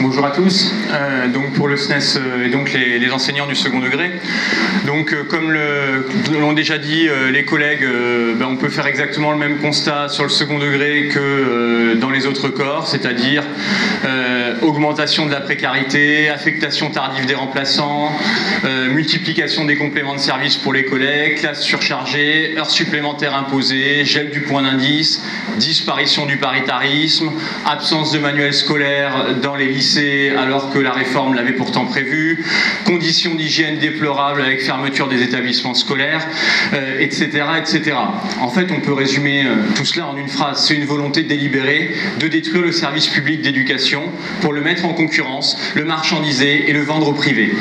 Bonjour à tous. Euh, donc pour le SNES euh, et donc les, enseignants du second degré. Donc euh, comme l'ont déjà dit les collègues, ben, on peut faire exactement le même constat sur le second degré que dans les autres corps, c'est-à-dire augmentation de la précarité, affectation tardive des remplaçants, multiplication des compléments de services pour les collègues, classes surchargées, heures supplémentaires imposées, gel du point d'indice, disparition du paritarisme, absence de manuels scolaires dans les lycées alors que la réforme l'avait pourtant prévu, conditions d'hygiène déplorables avec fermeture des établissements scolaires, etc., euh, etc. En fait, on peut résumer euh, tout cela en une phrase. C'est une volonté délibérée de détruire le service public d'éducation pour le mettre en concurrence, le marchandiser et le vendre au privé.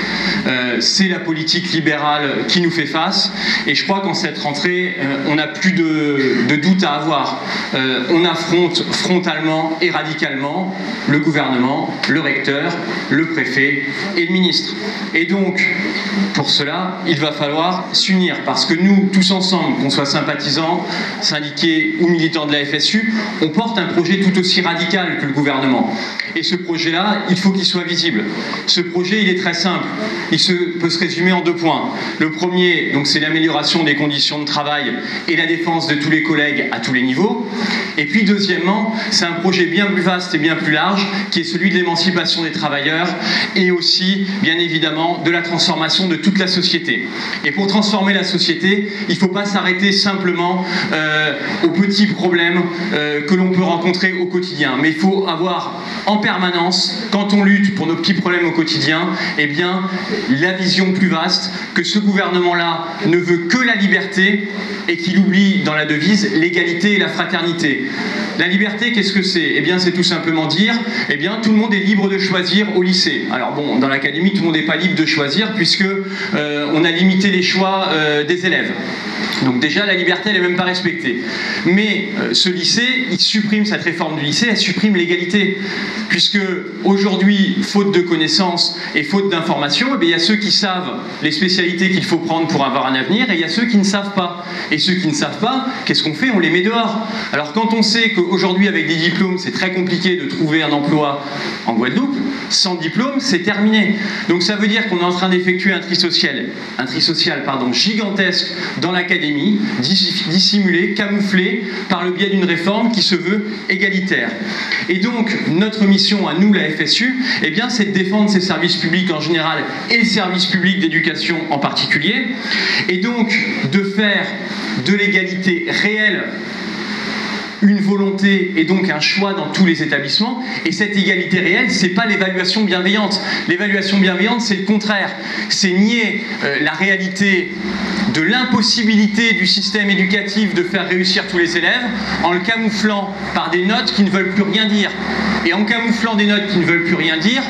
Euh, c'est la politique libérale qui nous fait face et je crois qu'en cette rentrée, on n'a plus de, doute à avoir. on affronte frontalement et radicalement le gouvernement, le recteur, le préfet et le ministre. Et donc, pour cela, il va falloir s'unir, parce que nous, tous ensemble, qu'on soit sympathisants, syndiqués ou militants de la FSU, on porte un projet tout aussi radical que le gouvernement. Et ce projet-là, il faut qu'il soit visible. Ce projet, il est très simple. Il peut se résumer en deux points. Le premier, donc, c'est l'amélioration des conditions de travail et la défense de tous les collègues à tous les niveaux. Et puis, deuxièmement, c'est un projet bien plus vaste et bien plus large, qui est celui de l'émancipation des travailleurs et aussi, bien évidemment, de la transformation de toute la société. Et pour transformer la société, il ne faut pas s'arrêter simplement euh, petits problèmes euh, que l'on peut rencontrer au quotidien, mais il faut avoir en permanence, quand on lutte pour nos petits problèmes au quotidien, eh bien, la vision plus vaste que ce gouvernement-là ne veut que la liberté et qu'il oublie dans la devise l'égalité et la fraternité. La liberté, qu'est-ce que c'est? Eh bien, c'est tout simplement dire, eh bien, tout le monde est libre de choisir au lycée. Alors bon, dans l'académie, tout le monde n'est pas libre de choisir puisque euh, on a limité les choix euh, des élèves. Donc déjà, la liberté, elle n'est même pas respectée. Mais euh, ce lycée, il supprime cette réforme du lycée, elle supprime l'égalité. Puisque aujourd'hui, faute de connaissances et faute d'informations, eh il y a ceux qui savent les spécialités qu'il faut prendre pour avoir un avenir, et il y a ceux qui ne savent pas. Et ceux qui ne savent pas, qu'est-ce qu'on fait? On les met dehors. Alors quand on sait qu'aujourd'hui, avec des diplômes, c'est très compliqué de trouver un emploi en Guadeloupe, sans diplôme, c'est terminé. Donc ça veut dire qu'on est en train d'effectuer un tri social, un tri social pardon, gigantesque dans l'académie, dissimulé, camouflé par le biais d'une réforme qui se veut égalitaire. Et donc notre mission à nous, la FSU, eh bien, c'est de défendre ces services publics en général et le service public d'éducation en particulier, et donc de faire de l'égalité réelle une volonté et donc un choix dans tous les établissements. Et cette égalité réelle, c'est pas l'évaluation bienveillante. L'évaluation bienveillante, c'est le contraire. C'est nier euh, la réalité de l'impossibilité du système éducatif de faire réussir tous les élèves en le camouflant par des notes qui ne veulent plus rien dire. Et en camouflant des notes qui ne veulent plus rien dire,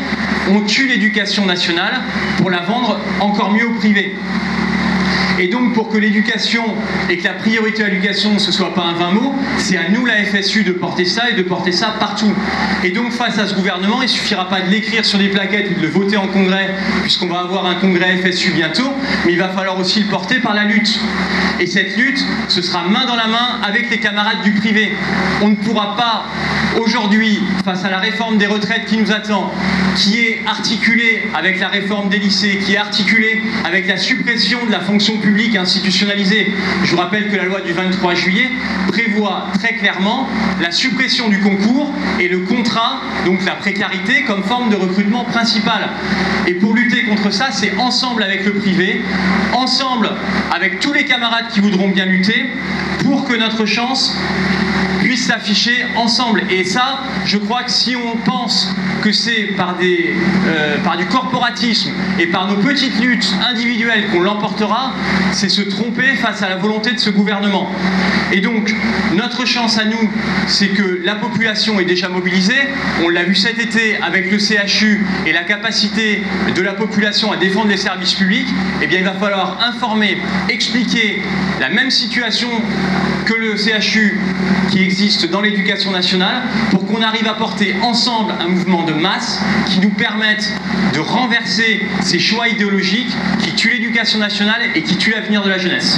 on tue l'éducation nationale pour la vendre encore mieux au privé. Et donc, pour que l'éducation et que la priorité à l'éducation, ne soit pas un vain mot, c'est à nous, la FSU, de porter ça et de porter ça partout. Et donc, face à ce gouvernement, il ne suffira pas de l'écrire sur des plaquettes ou de le voter en congrès, puisqu'on va avoir un congrès FSU bientôt, mais il va falloir aussi le porter par la lutte. Et cette lutte, ce sera main dans la main avec les camarades du privé. On ne pourra pas, aujourd'hui, face à la réforme des retraites qui nous attend, qui est articulée avec la réforme des lycées, qui est articulée avec la suppression de la fonction publique, public institutionnalisé. Je vous rappelle que la loi du 23 juillet prévoit très clairement la suppression du concours et le contrat, donc la précarité, comme forme de recrutement principal. Et pour lutter contre ça, c'est ensemble avec le privé, ensemble avec tous les camarades qui voudront bien lutter, pour que notre chance puisse s'afficher ensemble. Et ça, je crois que si on pense que c'est par, euh, par du corporatisme et par nos petites luttes individuelles qu'on l'emportera, c'est se tromper face à la volonté de ce gouvernement. Et donc, notre chance à nous, c'est que la population est déjà mobilisée. On l'a vu cet été avec le CHU et la capacité de la population à défendre les services publics. Eh bien, il va falloir informer, expliquer la même situation que le CHU qui existe dans l'éducation nationale pour qu'on arrive à porter ensemble un mouvement de masse qui nous permette de renverser ces choix idéologiques qui tuent l'éducation nationale et qui tuent tu Avenir de la jeunesse.